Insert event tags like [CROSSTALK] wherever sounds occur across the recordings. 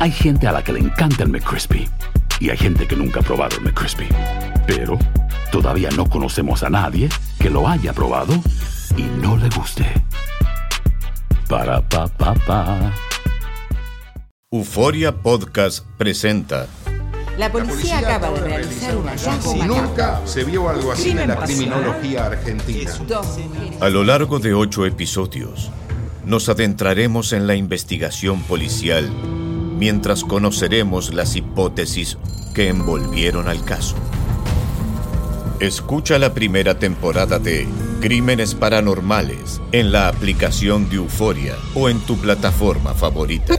Hay gente a la que le encanta el McCrispy y hay gente que nunca ha probado el McCrispy. Pero todavía no conocemos a nadie que lo haya probado y no le guste. Para pa pa pa. Euforia Podcast presenta La policía acaba de realizar un hallazgo macabro. nunca se vio algo así en la criminología argentina. A lo largo de ocho episodios, nos adentraremos en la investigación policial mientras conoceremos las hipótesis que envolvieron al caso. Escucha la primera temporada de Crímenes Paranormales en la aplicación de Euforia o en tu plataforma favorita.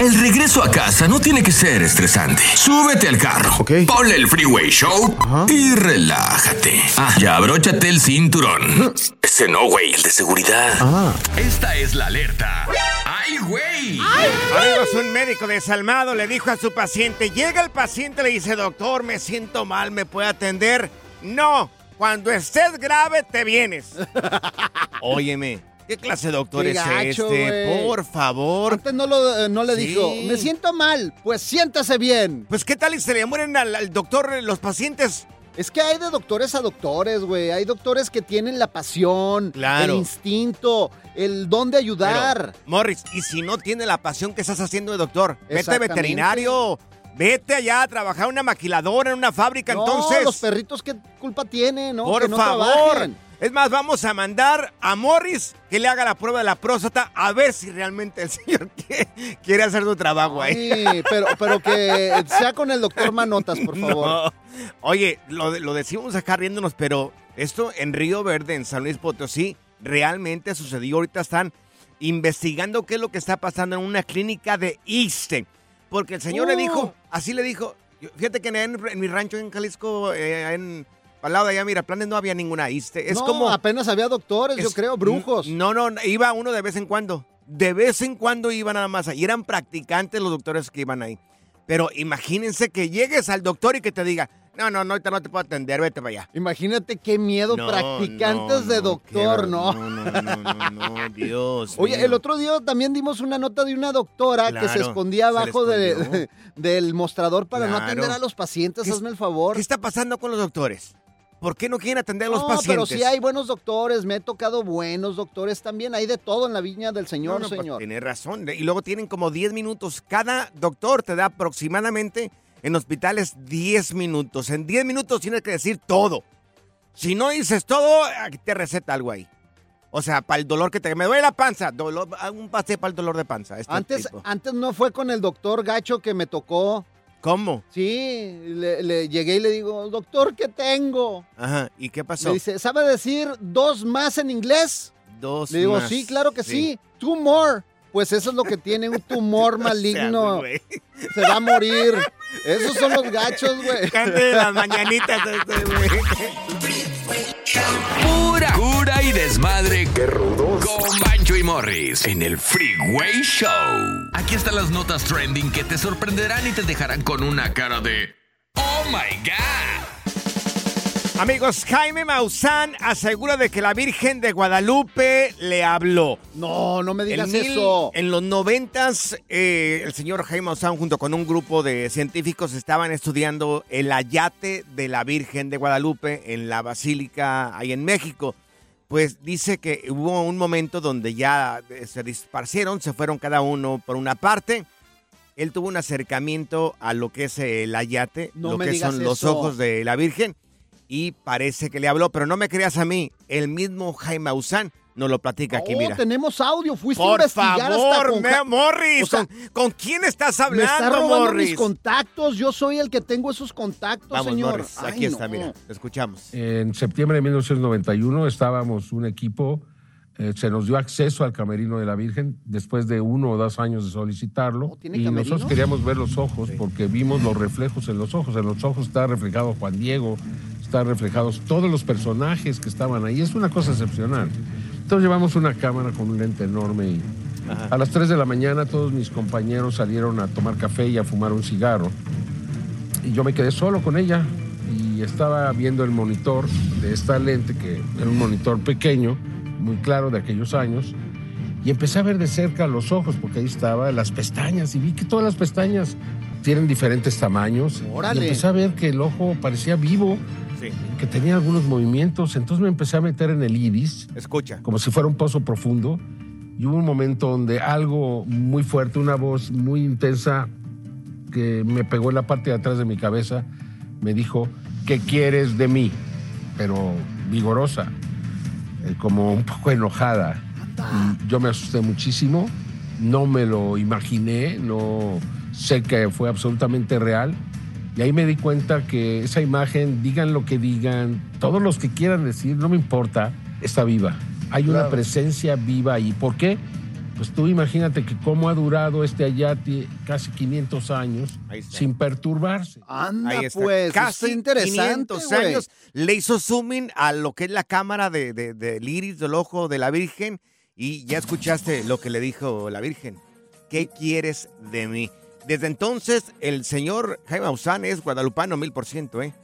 El regreso a casa no tiene que ser estresante. Súbete al carro, ponle el Freeway Show y relájate. Ah, ya abróchate el cinturón. Ese no, güey, el de seguridad. Esta es la alerta. ¡Ay, güey! Amigos, un médico desalmado le dijo a su paciente, llega el paciente y le dice, doctor, me siento mal, ¿me puede atender? No, cuando estés grave te vienes. [LAUGHS] Óyeme, ¿qué clase de doctor Qué es gacho, este? güey. Por favor. Antes no, lo, eh, no le Sí. dijo, me siento mal, pues siéntase bien. Pues qué tal y se le mueren al, al doctor eh, los pacientes. Es que hay de doctores a doctores, güey. Hay doctores que tienen la pasión, Claro. el instinto, el don de ayudar. Morris, y si no tiene la pasión que estás haciendo de doctor, vete Exactamente. veterinario. Vete allá a trabajar en una maquiladora, en una fábrica, no, entonces. los perritos, ¿qué culpa tienen? No? Por que no favor. trabajen. Es más, vamos a mandar a Morris que le haga la prueba de la próstata a ver si realmente el [LAUGHS] señor quiere, quiere hacer su trabajo ahí. Sí, pero, pero que sea con el doctor Manotas, por [LAUGHS] favor. No. Oye, lo, lo decimos acá riéndonos, pero esto en Río Verde, en San Luis Potosí, realmente sucedió. Ahorita están investigando qué es lo que está pasando en una clínica de ISTE. Porque el señor le Oh. dijo, así le dijo, fíjate que en, en mi rancho en Jalisco, eh, en, al lado de allá, mira, planes no había ninguna ISTE. Es no, como... apenas había doctores, yo creo, brujos. No, no, iba uno de vez en cuando. De vez en cuando iba nada más. Y eran practicantes los doctores que iban ahí. Pero imagínense que llegues al doctor y que te diga, no, no, no, ahorita no te puedo atender, vete para allá. Imagínate qué miedo, No, practicantes no, de doctor, ¿no? No, no, no, no, no, [LAUGHS] Dios. Oye, mío. el otro día también dimos una nota de una doctora que se escondía se abajo de- [LAUGHS] del mostrador para no atender a los pacientes, ¿Qué es- hazme el favor. ¿Qué está pasando con los doctores? ¿Por qué no quieren atender a los no, pacientes? pero sí hay buenos doctores, me he tocado buenos doctores también, hay de todo en la viña del señor, no, pues, señor. Tiene razón. Y luego tienen como 10 minutos. Cada doctor te da aproximadamente en hospitales 10 minutos. En 10 minutos tienes que decir todo. Si no dices todo, te receta algo ahí. O sea, para el dolor que te... Me duele la panza. Dolor, haz un pase para el dolor de panza. este Antes, tipo. antes no fue con el doctor Gacho que me tocó. ¿Cómo? Sí, le, le llegué y le digo, doctor, ¿qué tengo? Ajá. ¿Y qué pasó? Me dice, ¿sabe decir dos más en inglés? Dos Le digo, más. sí, claro que sí. Two more. Pues eso es lo que tiene un [LAUGHS] tumor [LAUGHS] maligno. Se va a morir. Esos son los gachos, güey. Cante las mañanitas este, güey. [LAUGHS] Desmadre. ¡Qué rudos! Con Bancho y Morris en el Freeway Show. Aquí están las notas trending que te sorprenderán y te dejarán con una cara de ¡Oh my God! Amigos, Jaime Maussan asegura de que la Virgen de Guadalupe le habló. No, no me digas En mil- eso. En los noventas, eh, el señor Jaime Maussan junto con un grupo de científicos estaban estudiando el ayate de la Virgen de Guadalupe en la Basílica ahí en México. Pues dice que hubo un momento donde ya eh, se disparcieron, se fueron cada uno por una parte. Él tuvo un acercamiento a lo que es el ayate, No lo que son los ojos de la Virgen, y parece que le habló, pero no me creas a mí, el mismo Jaime Maussan nos lo platica aquí, Oh, mira. tenemos audio. Fuiste a Por investigar hasta favor, con me- Ja- Morris, O sea, ¿con, con quién estás Me hablando, está robando Morris? mis contactos. Yo soy el que tengo esos contactos, Vamos, señor. Morris, aquí Ay, está, no. mira, te escuchamos. En septiembre de 1991 estábamos un equipo, eh, se nos dio acceso al camerino de la Virgen después de uno o dos años de solicitarlo. ¿tiene y camerino? nosotros queríamos ver los ojos porque vimos los reflejos en los ojos. En los ojos está reflejado Juan Diego, está reflejados todos los personajes que estaban ahí. Es una cosa excepcional. Entonces llevamos una cámara con un lente enorme y a las 3 de la mañana todos mis compañeros salieron a tomar café y a fumar un cigarro. Y yo me quedé solo con ella y estaba viendo el monitor de esta lente, que era un monitor pequeño, muy claro de aquellos años, y empecé a ver de cerca los ojos, porque ahí estaba las pestañas, y vi que todas las pestañas tienen diferentes tamaños. Órale. Y empecé a ver que el ojo parecía vivo, que tenía algunos movimientos, entonces me empecé a meter en el iris. Escucha. Como si fuera un pozo profundo. Y hubo un momento donde algo muy fuerte, una voz muy intensa que me pegó en la parte de atrás de mi cabeza, me dijo, ¿qué quieres de mí? Pero vigorosa, eh, como un poco enojada. Y yo me asusté muchísimo, no me lo imaginé, no sé que fue absolutamente real. Y ahí me di cuenta que esa imagen, digan lo que digan, todos los que quieran decir, no me importa, está viva. Hay una presencia viva ahí. ¿Por qué? Pues tú imagínate que cómo ha durado este Ayati casi 500 años sin perturbarse. Anda, Ahí está. pues. Casi está interesante, 500 güey. años. Le hizo zooming a lo que es la cámara de, de- del iris del ojo de la Virgen y ya escuchaste lo que le dijo la Virgen. ¿Qué quieres de mí? Desde entonces, el señor Jaime Maussan es guadalupano mil por ciento, ¿eh?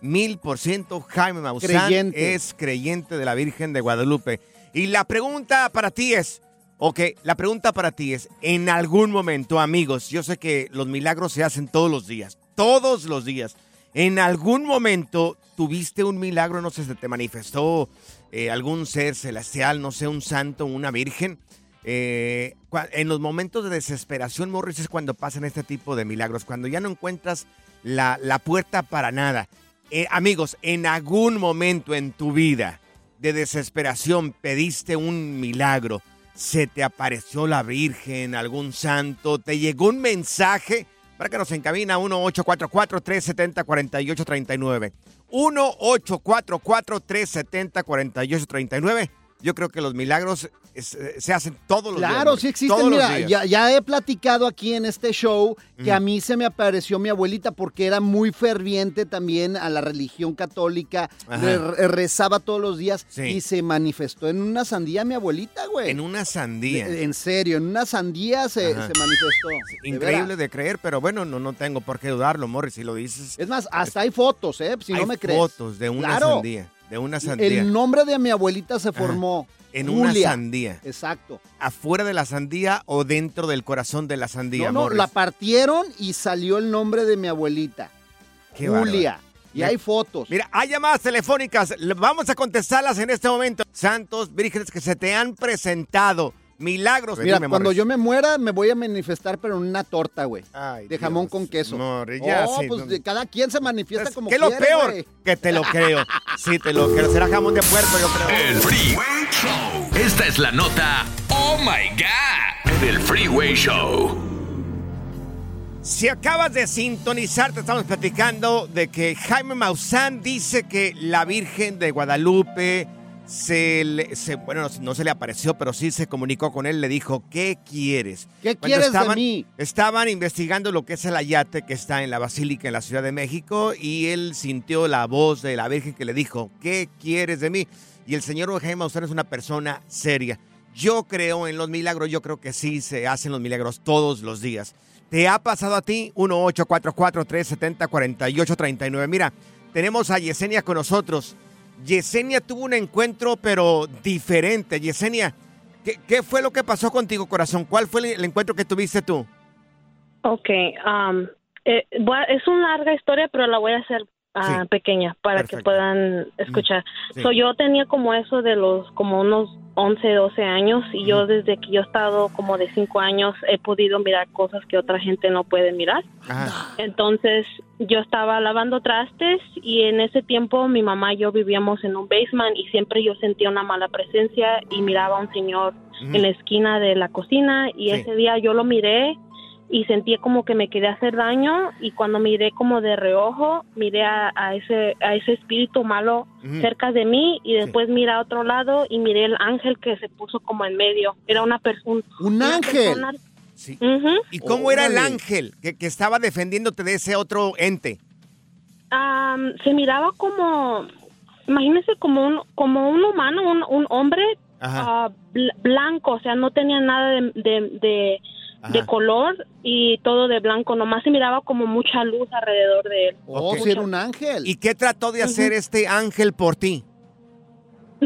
Mil por ciento Jaime Maussan Creyente. es creyente de la Virgen de Guadalupe. Y la pregunta para ti es, ok, la pregunta para ti es, en algún momento, amigos, yo sé que los milagros se hacen todos los días, todos los días. En algún momento tuviste un milagro, no sé, se te manifestó eh, algún ser celestial, no sé, un santo, una virgen. Eh, en los momentos de desesperación, Morris, es cuando pasan este tipo de milagros, cuando ya no encuentras la, la puerta para nada. Eh, amigos, en algún momento en tu vida de desesperación pediste un milagro, se te apareció la Virgen, algún santo, te llegó un mensaje para que nos encamina 1-844-370-4839. 1-844-370-4839. Yo creo que los milagros es, eh, se hacen todos los días. Claro, sí existen. Mira, ya, ya he platicado aquí en este show que Mm. a mí se me apareció mi abuelita porque era muy ferviente también a la religión católica. Re- re- rezaba todos los días Sí. y se manifestó en una sandía mi abuelita, güey. En una sandía. En serio, en una sandía se, manifestó. Increíble de creer, pero bueno, no, no tengo por qué dudarlo, Morris, si lo dices. Es más, hasta hay fotos, ¿eh? Si Hay no me crees. fotos de una Claro. sandía, de una sandía. El nombre de mi abuelita se formó. En una sandía. Exacto. ¿Afuera de la sandía o dentro del corazón de la sandía, No, no, Morris? la partieron y salió el nombre de mi abuelita. Qué Julia. bárbaro. Y hay fotos. Mira, hay llamadas telefónicas. Le- Vamos a contestarlas en este momento. Santos, vírgenes que se te han presentado. Milagros. Mira, Dime, cuando Morris. yo me muera, me voy a manifestar, pero en una torta, güey. Ay, De jamón Dios, con queso. Morris, ya, oh, sí, pues no. de- cada quien se manifiesta como ¿Qué es lo quiere, peor? güey. Que te lo creo. Sí, te lo creo. Será jamón de puerco, yo creo. El Freeway Show. Esta es la nota Oh My God del Freeway Show. Si acabas de sintonizar, te estamos platicando de que Jaime Maussan dice que la Virgen de Guadalupe se le, se- bueno, no, se le apareció, pero sí se comunicó con él, le dijo, ¿qué quieres? ¿Qué Cuando quieres de mí? Estaban investigando lo que es el ayate que está en la Basílica en la Ciudad de México y él sintió la voz de la Virgen que le dijo, ¿qué quieres de mí? Y el señor Jaime Maussan es una persona seria. Yo creo en los milagros, yo creo que sí se hacen los milagros todos los días. ¿Te ha pasado a ti? 1-844-370-4839. Mira, tenemos a Yesenia con nosotros. Yesenia tuvo un encuentro, pero diferente. Yesenia, ¿qué, fue lo que pasó contigo, corazón? ¿Cuál fue el, encuentro que tuviste tú? Ok, um, eh, es una larga historia, pero la voy a hacer ah, Sí. pequeña para que puedan escuchar. Sí. So, yo tenía como eso de los, como unos 11, 12 años y yo desde que yo he estado como de 5 años he podido mirar cosas que otra gente no puede mirar. Entonces yo estaba lavando trastes y en ese tiempo mi mamá y yo vivíamos en un basement y siempre yo sentía una mala presencia y miraba a un señor en la esquina de la cocina y Sí. ese día yo lo miré y sentí como que me quería hacer daño y cuando miré como de reojo miré a, a ese a ese espíritu malo cerca de mí y después miré a otro lado y miré el ángel que se puso como en medio. Era una persona un ángel ¿Y cómo era el ángel que, que estaba defendiéndote de ese otro ente? Am, se miraba como, imagínese como un, como un humano, un, un hombre ah, bl- blanco, o sea, no tenía nada de, de, de- de color y todo de blanco, nomás se miraba como mucha luz alrededor de él. Oh, si era un ángel. ¿Y qué trató de hacer este ángel por ti?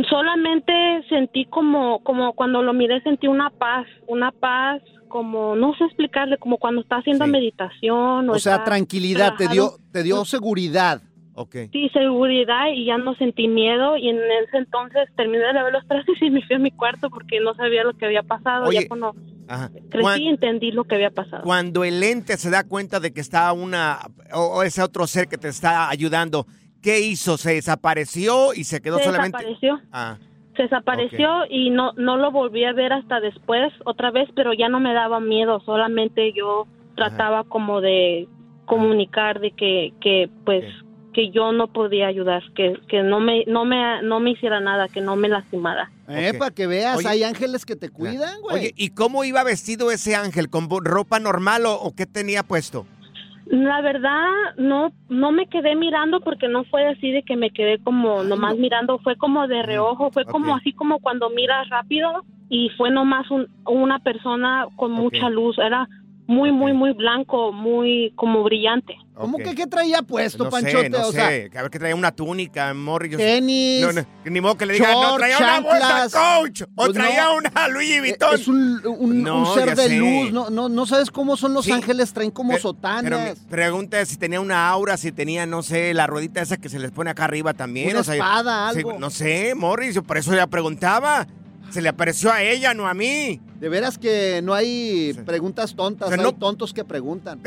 Solamente sentí como, como cuando lo miré sentí una paz, una paz como, no sé explicarle, como cuando está haciendo meditación. O, O sea, tranquilidad, te dio, te dio seguridad. Ok. Sí, seguridad y ya no sentí miedo y en ese entonces terminé de lavar los trastes y me fui a mi cuarto porque no sabía lo que había pasado. Oye, ya cuando Ajá. crecí Cuan- entendí lo que había pasado. Cuando el ente se da cuenta de que está una o, o ese otro ser que te está ayudando, ¿qué hizo? ¿Se desapareció y se quedó Se solamente? desapareció. Ah, Se desapareció y no no lo volví a ver hasta después otra vez, pero ya no me daba miedo, solamente yo trataba como de comunicar de que que pues que yo no podía ayudar, que, que no me no me no me hiciera nada, que no me lastimara. Eh, para que veas, Oye- hay ángeles que te cuidan, güey. Oye, ¿y cómo iba vestido ese ángel? ¿Con ropa normal o, o qué tenía puesto? La verdad, no, no me quedé mirando porque no fue así de que me quedé como nomás mirando, fue como de reojo, fue como así como cuando miras rápido y fue nomás un- una persona con mucha luz, era muy, muy, muy blanco, muy como brillante. ¿Cómo que qué traía puesto, no Panchote? sé, no o sea, sé. A ver que traía una túnica, Morris. Tenis, No, no, ni modo que le diga, no, traía una bolsa coach. O Pues traía no. una Louis eh, Vuitton. Es un, un- No, un ser de sé. luz, no, no, no sabes cómo son los Sí. ángeles, traen como Pero- sotanas. Pero me pregunta si tenía una aura, si tenía, no sé, la ruedita esa que se les pone acá arriba también. Una o sea, espada, algo. no sé, Morris, yo por eso ya preguntaba. Se le apareció a ella, no a mí. De veras que no hay preguntas tontas, O sea, hay no- tontos que preguntan.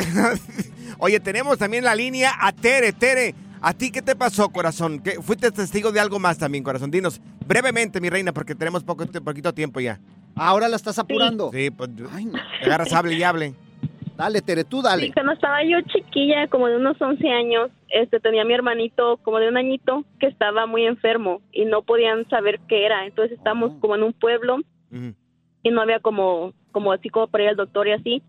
[LAUGHS] Oye, tenemos también la línea a Tere. Tere, ¿a ti qué te pasó, corazón? ¿Qué- ¿Fuiste testigo de algo más también, corazón? Dinos brevemente, mi reina, porque tenemos poco, poquito tiempo ya. Ahora la estás apurando. Sí, pues te agarras, hable y hable. Dale, Tere, tú dale. Sí, cuando estaba yo chiquilla, como de unos 11 años, este, tenía a mi hermanito como de un añito que estaba muy enfermo y no podían saber qué era. Entonces estábamos como en un pueblo y no había como, como así como para ir al doctor y así.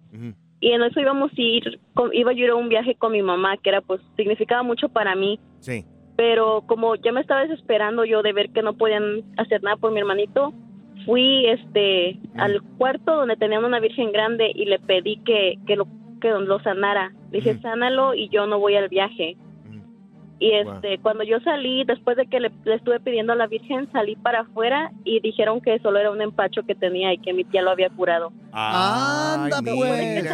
Y en eso íbamos a ir, iba yo a ir a un viaje con mi mamá, que era pues, significaba mucho para mí. Sí. Pero como ya me estaba desesperando yo de ver que no podían hacer nada por mi hermanito, fui este al cuarto donde tenían una virgen grande y le pedí que, que lo que lo sanara. Le dije, sánalo y yo no voy al viaje. Y este, cuando yo salí, después de que le, le estuve pidiendo a la Virgen, salí para afuera y dijeron que solo era un empacho que tenía y que mi tía lo había curado. Anda, pues.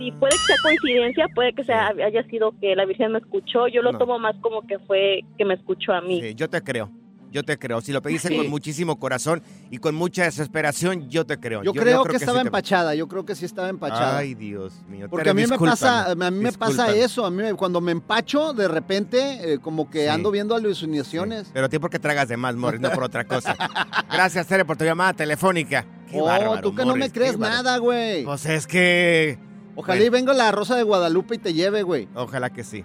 Y puede que sea coincidencia, puede que sea haya sido que la Virgen me escuchó. Yo lo No. tomo más como que fue que me escuchó a mí. Sí, yo te creo. Yo te creo. Si lo pediste Sí. con muchísimo corazón y con mucha desesperación, yo te creo. Yo, creo, que, estaba empachada, yo creo que sí estaba empachada. Ay, Dios mío. Porque Tere, a mí me pasa, a mí me pasa eso, a mí me- cuando me empacho, de repente, eh, como que Sí. ando viendo alucinaciones. Pero a ti porque tragas de más, Morris, no por otra cosa. [LAUGHS] Gracias, Tere, por tu llamada telefónica. Qué oh, bárbaro, tú que no me crees nada, güey. Pues es que... Ojalá y venga la Rosa de Guadalupe y te lleve, güey. Ojalá que sí.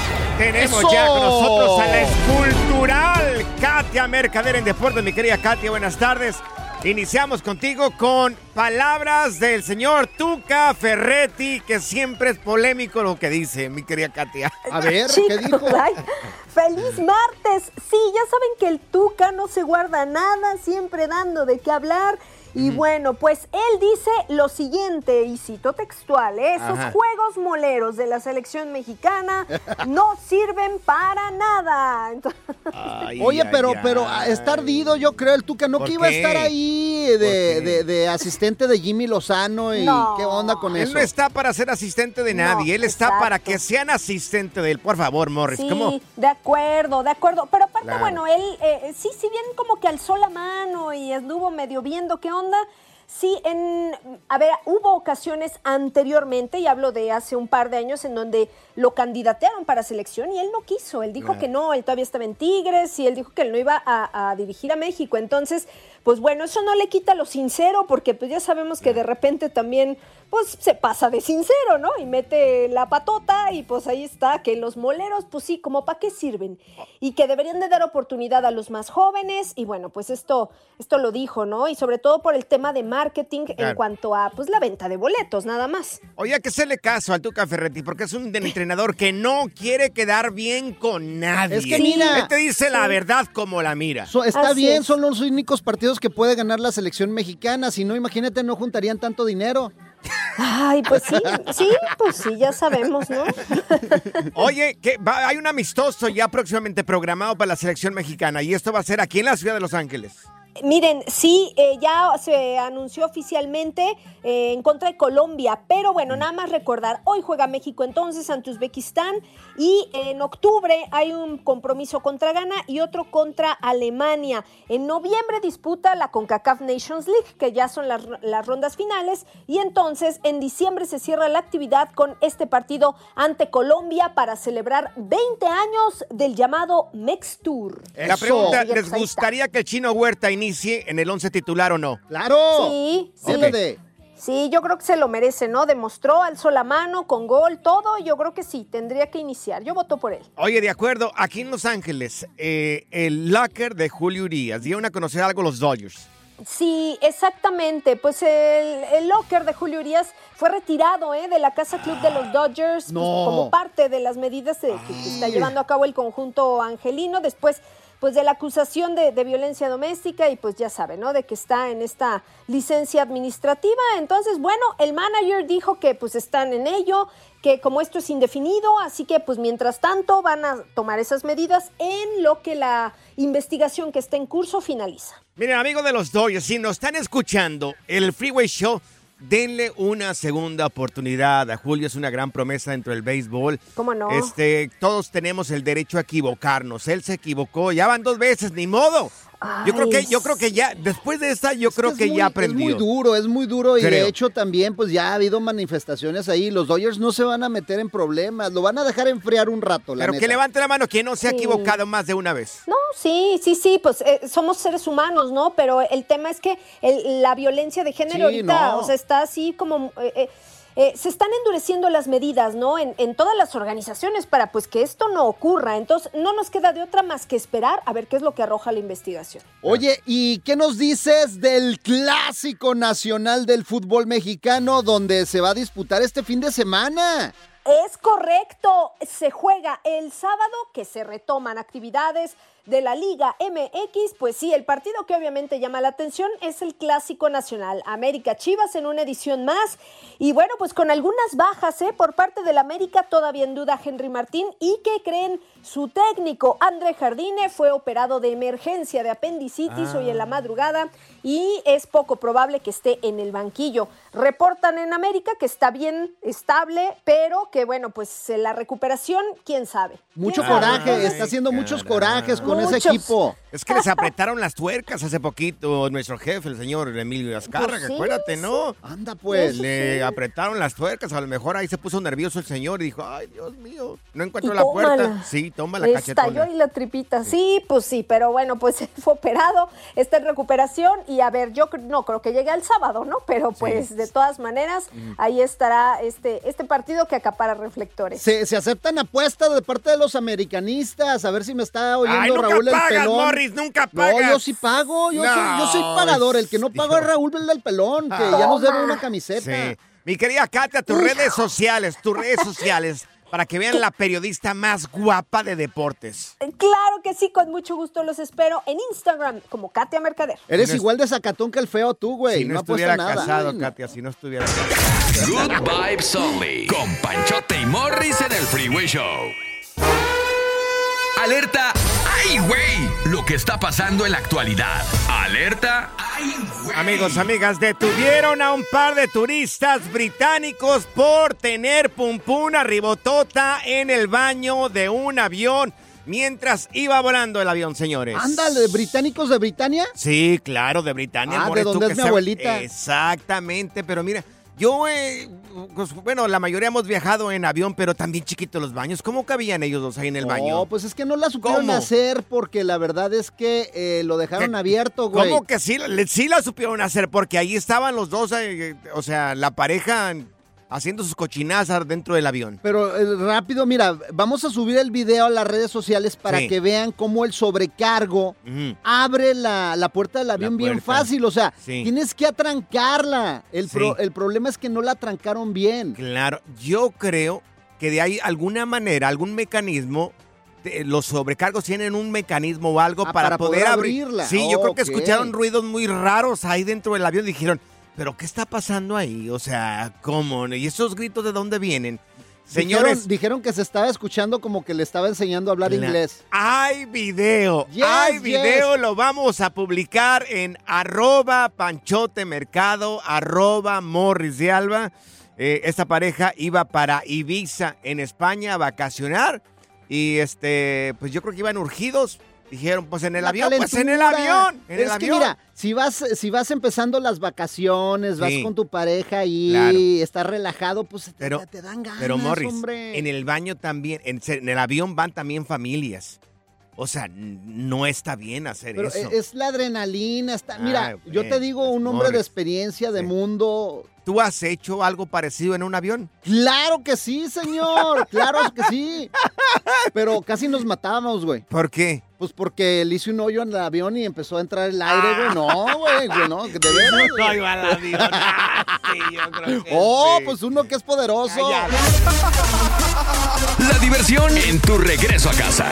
Tenemos ya con nosotros a la escultural Katia Mercader en Deportes. Mi querida Katia, buenas tardes. Iniciamos contigo con palabras del señor Tuca Ferretti, que siempre es polémico lo que dice, mi querida Katia. A ver, ¿qué dijo? ¡Feliz martes! Sí, ya saben que el Tuca no se guarda nada, siempre dando de qué hablar. Y bueno, pues él dice lo siguiente, y cito textual, ¿eh? esos Ajá. juegos moleros de la selección mexicana no sirven para nada. [LAUGHS] Entonces- Oye, pero, pero ah, está ardido, yo creo, el Tuca. No ¿Por que iba a estar ahí de, de- de asistente de Jimmy Lozano y No. qué onda con Él eso. no está para ser asistente de No, nadie, él está exacto. para que sean asistente de él. Por favor, Morris, Sí, ¿cómo? de acuerdo, de acuerdo. Pero aparte, Claro. bueno, él eh, sí, si bien como que alzó la mano y anduvo medio viendo qué onda. Sí, en, a ver, hubo ocasiones anteriormente, y hablo de hace un par de años, en donde lo candidatearon para selección y él no quiso. Él dijo que no, él todavía estaba en Tigres y él dijo que él no iba a, a dirigir a México. Entonces, pues bueno, eso no le quita lo sincero, porque pues ya sabemos que de repente también, pues se pasa de sincero, ¿no? Y mete la patota y pues ahí está, que los moleros, pues sí, como para qué sirven. Y que deberían de dar oportunidad a los más jóvenes. Y bueno, pues esto, esto lo dijo, ¿no? Y sobre todo por el tema de marketing en cuanto a pues la venta de boletos, nada más. Oye, que hacerle caso al Tuca Ferretti porque es un [CLEARS THROAT] entrenador que no quiere quedar bien con nadie. Es que mira- Él te dice la verdad como la mira. So- está Así bien, es. son los únicos partidos que puede ganar la selección mexicana. Si no, imagínate, no juntarían tanto dinero. Ay, pues sí, sí, pues sí, ya sabemos, ¿no? Oye, que va- hay un amistoso ya próximamente programado para la selección mexicana y esto va a ser aquí en la ciudad de Los Ángeles. Miren, sí, eh, ya se anunció oficialmente eh, en contra de Colombia, pero bueno, nada más recordar, hoy juega México entonces ante Uzbekistán y en octubre hay un compromiso contra Ghana y otro contra Alemania. En noviembre disputa la CONCACAF Nations League, que ya son las, las rondas finales, y entonces en diciembre se cierra la actividad con este partido ante Colombia para celebrar 20 años del llamado Mex Tour. La pregunta, Y ¿les gustaría que el chino Huerta inicie en el 11 titular o no? ¡Claro! Sí, sí. Ok. Sí, yo creo que se lo merece, ¿no? Demostró, alzó la mano con gol, todo. Yo creo que sí, tendría que iniciar. Yo voto por él. Oye, de acuerdo, aquí en Los Ángeles, eh, el locker de Julio Urias dieron a conocer algo los Dodgers. Sí, exactamente. Pues el, el locker de Julio Urias fue retirado ¿eh? de la Casa Club de los Dodgers pues, No. como parte de las medidas de- que, que está llevando a cabo el conjunto angelino después pues de la acusación de, de violencia doméstica y pues ya sabe, ¿no? De que está en esta licencia administrativa. Entonces, bueno, el manager dijo que pues están en ello, que como esto es indefinido, así que pues mientras tanto van a tomar esas medidas en lo que la investigación que está en curso finaliza. Miren, amigos de los Dodgers, si nos están escuchando, el Freeway Show denle una segunda oportunidad. A Julio es una gran promesa dentro del béisbol. ¿Cómo no? Este, todos tenemos el derecho a equivocarnos. Él se equivocó, ya van dos veces, ni modo. Yo creo que, yo creo que ya, después de esta, yo creo Es que muy- ya aprendió. Es muy duro, es muy duro y de hecho también pues ya ha habido manifestaciones ahí. Los Dodgers no se van a meter en problemas, lo van a dejar enfriar un rato, la Pero neta. que levante la mano quien no se ha Sí. equivocado más de una vez. No, sí, sí, sí, pues eh, somos seres humanos, ¿no? Pero el tema es que el- la violencia de género Sí, ahorita, no. o sea, está así como... eh, eh, eh, se están endureciendo las medidas, ¿no? En, en todas las organizaciones para pues que esto no ocurra. Entonces, no nos queda de otra más que esperar a ver qué es lo que arroja la investigación. Oye, ¿y qué nos dices del clásico nacional del fútbol mexicano donde se va a disputar este fin de semana? Es correcto, se juega el sábado que se retoman actividades de la Liga MX, pues sí, el partido que obviamente llama la atención es el Clásico Nacional, América Chivas en una edición más y bueno, pues con algunas bajas, ¿eh? Por parte del América todavía en duda Henry Martín y que creen su técnico André Jardine fue operado de emergencia de apendicitis Ah. hoy en la madrugada y es poco probable que esté en el banquillo. Reportan en América que está bien estable, pero que bueno, pues eh, la recuperación, quién sabe. Mucho coraje, está haciendo muchos corajes con ese equipo. Es que les apretaron las tuercas hace poquito nuestro jefe, el señor Emilio Azcárraga, Pues sí, acuérdate, ¿no? Anda pues. Le apretaron las tuercas, a lo mejor ahí se puso nervioso el señor y dijo, ay, Dios mío, no encuentro Y la puerta. Sí, toma la Estalló cachetona. ahí la tripita. Sí, pues sí, pero bueno, pues [LAUGHS] fue operado, está en recuperación y a ver, yo no creo que llegue al sábado, ¿no? Pero pues de todas maneras, ahí estará este, este partido que acapara reflectores. Se, se aceptan apuestas de parte de los americanistas. A ver si me está oyendo Ay, nunca Raúl el pagas, Pelón. Morris, nunca No, pagas. yo sí pago. Yo, soy, yo soy No, pagador. El que no paga es Raúl el Pelón, que ya nos debe una camiseta. Sí. Mi querida Katia, tus redes sociales, tus redes sociales, para que vean la periodista más guapa de deportes. Claro que sí, con mucho gusto los espero en Instagram como Katia Mercader. Eres Si no igual de sacatón que el feo tú, güey. Si no, no estuviera nada. casado, no. Katia, si no estuviera casado. Good Vibes Only. Con Panchote y Morris en el Freeway Show. Alerta. ¡Ay, güey! Lo que está pasando en la actualidad. Alerta. ¡Ay, güey! Amigos, amigas, detuvieron a un par de turistas británicos por tener pumpuna ribotota en el baño de un avión mientras iba volando el avión, señores. Ándale, británicos de Britania. Sí, claro, de Britania. Ah, More, de donde que es mi abuelita. Exactamente, pero mira, yo, eh, pues, bueno, la mayoría hemos viajado en avión, pero también chiquitos los baños. ¿Cómo cabían ellos dos ahí en el baño? No, pues es que no la supieron ¿Cómo? hacer porque la verdad es que eh, lo dejaron abierto, güey. ¿Cómo que sí? Le- Sí la supieron hacer porque ahí estaban los dos, eh, o sea, la pareja haciendo sus cochinazas dentro del avión. Pero eh, rápido, mira, vamos a subir el video a las redes sociales para Sí. que vean cómo el sobrecargo abre la, la puerta del avión bien fácil. O sea, Sí. tienes que atrancarla. El, Sí. pro- el problema es que no la atrancaron bien. Claro, yo creo que de ahí alguna manera, algún mecanismo, los sobrecargos tienen un mecanismo o algo Ah, para, para poder abrir- abrirla. Sí, yo creo que escucharon ruidos muy raros ahí dentro del avión. Dijeron, ¿pero qué está pasando ahí? O sea, ¿cómo? ¿Y esos gritos de dónde vienen? Señores, Dijeron, dijeron que se estaba escuchando como que le estaba enseñando a hablar inglés. Hay video, Yes, hay yes. video, lo vamos a publicar en arroba panchote mercado, arroba morris de alba. Eh, esta pareja iba para Ibiza, en España, a vacacionar. Y este, pues yo creo que iban urgidos. Dijeron, pues en el La avión, pues en el avión, en es el que avión. mira, si vas, si vas empezando las vacaciones, vas Sí. con tu pareja y Claro. estás relajado, pues te, Pero, te dan ganas, pero Morris, hombre. en el baño también, en, en el avión van también familias. O sea, no está bien hacer Pero eso. e- es la adrenalina. Está, mira, Ay, yo te digo, un hombre de experiencia, de mundo. ¿Tú has hecho algo parecido en un avión? Claro que sí, señor. [LAUGHS] claro que sí. Pero casi nos matábamos, güey. ¿Por qué? Pues porque le hice un hoyo en el avión y empezó a entrar el aire, güey. No, güey, güey, no. [LAUGHS] De veras. No güey. iba al avión. sí, yo creo que Oh, sí. pues uno que es poderoso. [LAUGHS] La diversión en tu regreso a casa.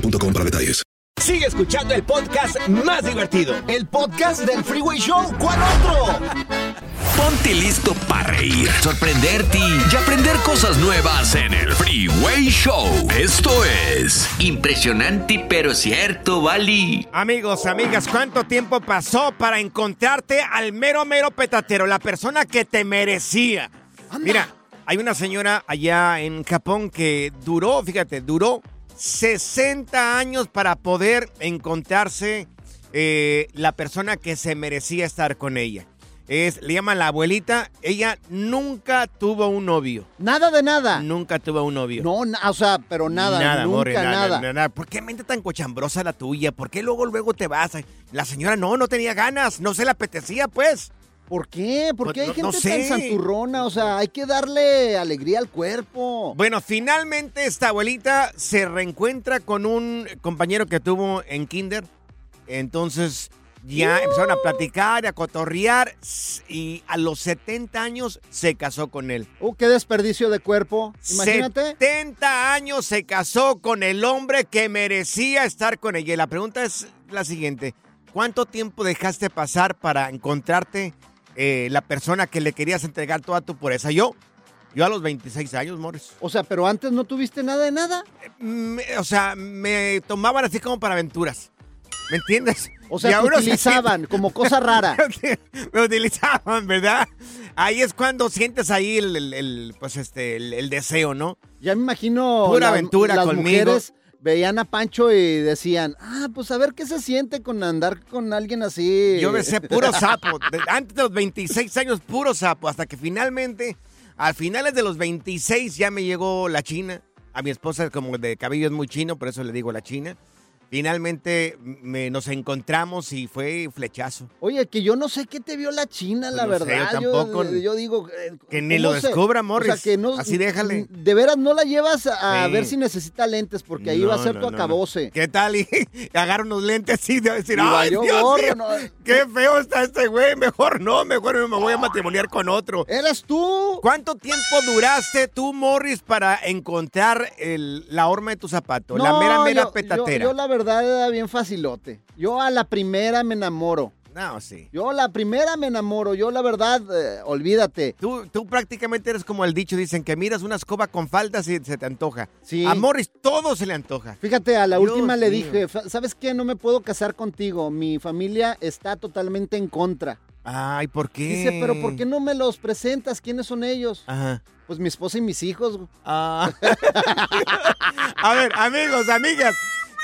boostmobile.com para detalles. Sigue escuchando el podcast más divertido. El podcast del Freeway Show. ¿Cuál otro? Ponte listo para reír, sorprenderte y aprender cosas nuevas en el Freeway Show. Esto es impresionante pero cierto, Bali. Amigos, amigas, ¿cuánto tiempo pasó para encontrarte al mero mero petatero, la persona que te merecía? Mira, hay una señora allá en Japón que duró, fíjate, duró 60 años para poder encontrarse eh, la persona que se merecía estar con ella. Es, le llaman la abuelita. Ella nunca tuvo un novio. Nada de nada. Nunca tuvo un novio. No, o sea, pero nada, nada nunca more, nada, nada. ¿Por qué mente tan cochambrosa la tuya? ¿Por qué luego luego te vas? La señora no, no tenía ganas, no se le apetecía, pues. ¿Por qué? ¿Por qué hay no, gente no sé. tan santurrona? O sea, hay que darle alegría al cuerpo. Bueno, finalmente esta abuelita se reencuentra con un compañero que tuvo en kinder. Entonces ya empezaron a platicar, a cotorrear y a los 70 años se casó con él. Uh, qué desperdicio de cuerpo. Imagínate. 70 años se casó con el hombre que merecía estar con ella. Y la pregunta es la siguiente. ¿Cuánto tiempo dejaste pasar para encontrarte eh, la persona que le querías entregar toda tu pureza? Yo, yo a los 26 años, Morris. O sea, pero antes no tuviste nada de nada. Me- o sea, me tomaban así como para aventuras. ¿Me entiendes? O sea, se utilizaban como cosa rara. [LAUGHS] me utilizaban, ¿verdad? Ahí es cuando sientes ahí el, el- el, pues este, el, el deseo, ¿no? Ya me imagino. Pura aventura las conmigo. mujeres veían a Pancho y decían, ah, pues a ver qué se siente con andar con alguien así. Yo besé puro sapo. Antes de los 26 años, puro sapo. Hasta que finalmente, a finales de los 26, ya me llegó la china. A mi esposa, como de cabello es muy chino, por eso le digo la china. Finalmente me- nos encontramos y fue flechazo. Oye, que yo no sé qué te vio la China, la Pues no sé, verdad. yo tampoco. yo digo. eh, Que ni ¿cómo lo descubra, O Morris. sea, que no. Así déjale. De veras no la llevas a Sí. ver si necesita lentes, porque ahí va a ser tu acabose. ¿Qué tal? Y [LAUGHS] agarra unos lentes así de decir, Y ¡ay, Dios gorro, mío! ¡Qué feo está este güey! Mejor no, mejor me voy a matrimoniar con otro. ¿Eres tú? ¿Cuánto tiempo duraste tú, Morris, para encontrar el- la horma de tu zapato? la mera, mera yo- petatera. Yo la verdad era bien facilote. Yo a la primera me enamoro. No, sí. Yo la primera me enamoro. Yo la verdad, eh, olvídate. Tú, tú prácticamente eres como el dicho, dicen que miras una escoba con faldas y se te antoja. Sí. A Morris todo se le antoja. Fíjate, a la Dios última le dije, "Fa- ¿sabes qué? No me puedo casar contigo. Mi familia está totalmente en contra. Ay, ¿por qué? Dice, pero ¿por qué no me los presentas? ¿Quiénes son ellos? Ajá. Pues mi esposa y mis hijos. Ah. [LAUGHS] A ver, amigos, amigas,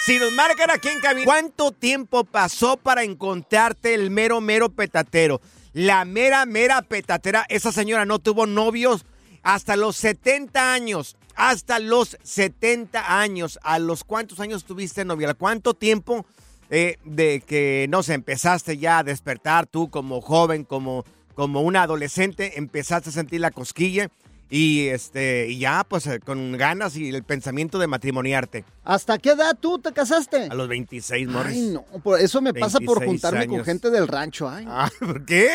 si nos marcan aquí en ¿cuánto tiempo pasó para encontrarte el mero, mero petatero? La mera, mera petatera. Esa señora no tuvo novios hasta los 70 años. Hasta los 70 años. ¿A los cuántos años tuviste novia? ¿A cuánto tiempo eh, de que, no sé, empezaste ya a despertar tú como joven, como, como una adolescente, empezaste a sentir la cosquilla? Y este, y ya, pues eh, con ganas y el pensamiento de matrimoniarte. ¿Hasta qué edad tú te casaste? A los 26, Morris. Ay, no, por eso me pasa por 26 juntarme con gente del rancho. Ay, Ah, ¿Por qué?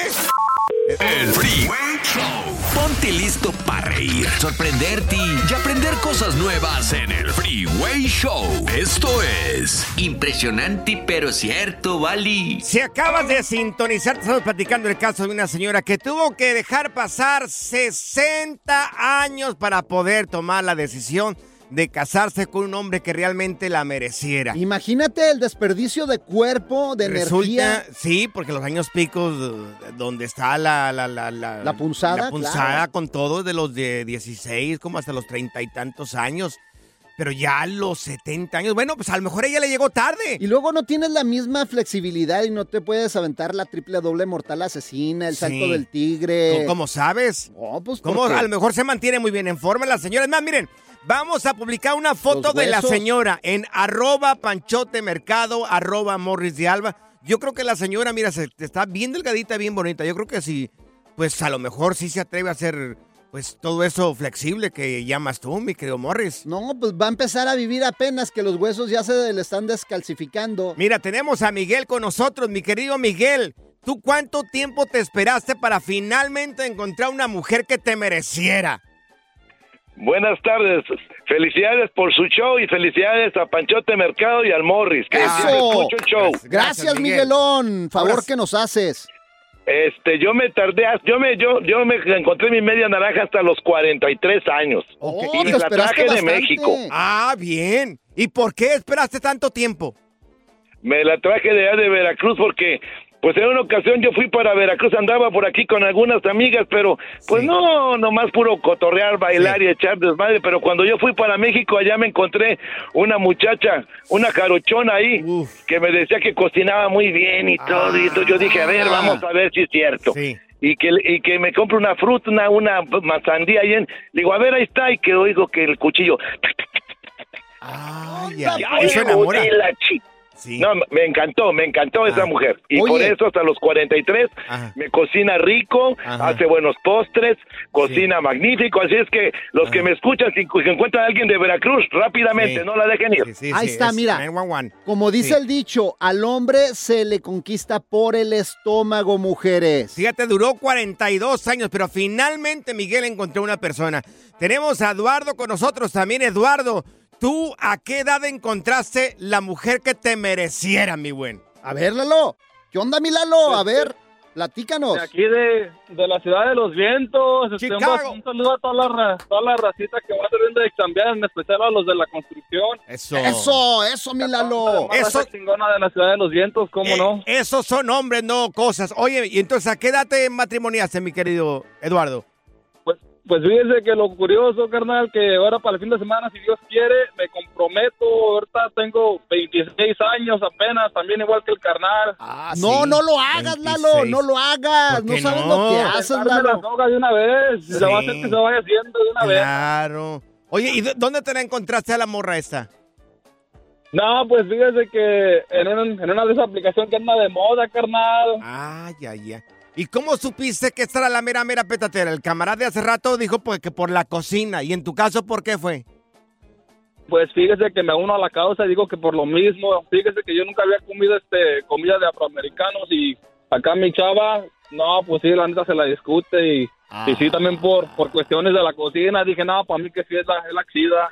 El Freeway Show. Ponte listo para reír, sorprenderte y aprender cosas nuevas en el Freeway Show. Esto es impresionante pero cierto, Bali. Si acabas de sintonizar, estamos platicando el caso de una señora que tuvo que dejar pasar 60 años para poder tomar la decisión de casarse con un hombre que realmente la mereciera. Imagínate el desperdicio de cuerpo, de Resulta, energía. sí, porque los años picos, eh, donde está la... La, la, la, La punzada, La punzada claro. con todos de los de 16, como hasta los treinta y tantos años. Pero ya a los 70 años, bueno, pues a lo mejor ella le llegó tarde. Y luego no tienes la misma flexibilidad y no te puedes aventar la triple doble mortal asesina, el Sí. salto del tigre. ¿Cómo, cómo sabes? No, pues ¿Cómo a lo mejor se mantiene muy bien en forma la señora? Es más, miren, vamos a publicar una foto de la señora en arroba panchote mercado, arroba morris de alba. Yo creo que la señora, mira, se, está bien delgadita, bien bonita. Yo creo que sí, pues a lo mejor sí se atreve a hacer, pues todo eso flexible que llamas tú, mi querido Morris. No, pues va a empezar a vivir apenas que los huesos ya se le están descalcificando. Mira, tenemos a Miguel con nosotros, mi querido Miguel. ¿Tú cuánto tiempo te esperaste para finalmente encontrar una mujer que te mereciera? Buenas tardes. Felicidades por su show y felicidades a Panchote Mercado y al Morris. Que el show. Gracias, Miguelón. Favor que nos haces. Este, yo me tardé, yo me, yo, yo me encontré mi media naranja hasta los 43 años. y te la traje de. México. Ah, bien. ¿Y por qué esperaste tanto tiempo? Me la traje de allá de Veracruz porque, pues en una ocasión yo fui para Veracruz, andaba por aquí con algunas amigas, pero pues no, nomás puro cotorrear, bailar y echar desmadre. Pero cuando yo fui para México, allá me encontré una muchacha, una jarochona ahí, que me decía que cocinaba muy bien y todo. Y entonces yo dije, a ver, vamos a ver si es cierto. Y que, y que me compre una fruta, una, una sandía ahí en... Digo, a ver, ahí está, y que oigo que el cuchillo... ya. Ya, Eso enamora. No, me encantó, me encantó esa mujer. Y por eso hasta los 43 me cocina rico, hace buenos postres, cocina magnífico. Así es que los que me escuchan, si encuentran a alguien de Veracruz, rápidamente, no la dejen ir. Ahí está, mira. Como dice Sí. el dicho, al hombre se le conquista por el estómago, mujeres. Fíjate, duró 42 años, pero finalmente Miguel encontró una persona. Tenemos a Eduardo con nosotros también. Eduardo, ¿tú a qué edad encontraste la mujer que te mereciera, mi buen? A ver, Lalo. ¿Qué onda, mi Lalo? A ver, platícanos. De aquí de, de la ciudad de los vientos. este, un, Chicago. un saludo a toda la, toda la racita que va saliendo de cambiar, en especial a los de la construcción. Eso. Eso, eso, mi Lalo. Eso- Eso chingona de la ciudad de los vientos, ¿cómo no? Esos son hombres, no cosas. Oye, y entonces, ¿a qué edad te matrimoniaste, mi querido Eduardo? Pues fíjese que lo curioso, carnal, que ahora para el fin de semana, si Dios quiere, me comprometo. Ahorita tengo 26 años apenas, también igual que el carnal. no, no lo hagas, Lalo. No lo hagas. No sabes no? lo que haces, la Lalo. de una vez. Se va a hacer que se vaya haciendo de una vez. Claro. Oye, ¿y dó- dónde te la encontraste a la morra esta? No, pues fíjese que en, un- en una de esas aplicaciones que anda de moda, carnal. Ay, ay, ay. ¿Y cómo supiste que esta era la mera, mera petatera? El camarada de hace rato dijo pues que por la cocina. ¿Y en tu caso por qué fue? Pues fíjese que me uno a la causa y digo que por lo mismo, fíjese que yo nunca había comido este comida de afroamericanos y acá mi chava, no, pues sí, la neta se la discute y, y sí también por, por cuestiones de la cocina, dije, no, para mí que sí es la, es la chida.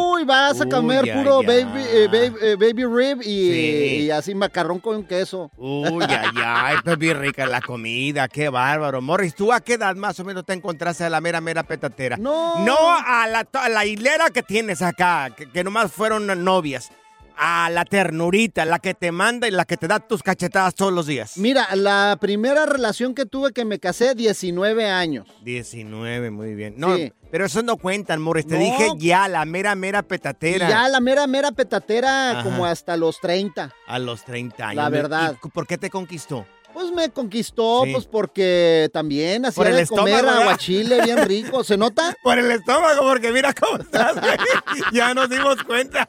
Uy, vas a comer Uy, puro baby, eh, baby, eh, baby rib y, Sí. y así macarrón con queso. Uy, ay, [LAUGHS] ay, pues bien rica la comida, qué bárbaro. Morris, ¿tú a qué edad más o menos te encontraste a la mera, mera petatera? No. No a la, a la hilera que tienes acá, que, que nomás fueron novias. A la ternurita, la que te manda y la que te da tus cachetadas todos los días. Mira, la primera relación que tuve que me casé, 19 años. 19, muy bien. No, Sí. pero eso no cuentan, Morris. Te No. dije ya, la mera, mera Y petatera. ya la mera, mera petatera Ajá. como hasta los 30. A los 30 años. La verdad. ¿Y ¿Por qué te conquistó? Pues me conquistó, Sí. pues porque también hacía Por el de comer estómago, aguachile bien rico. ¿Se nota? [LAUGHS] Por el estómago, porque mira cómo estás, güey. [LAUGHS] Ya nos dimos cuenta.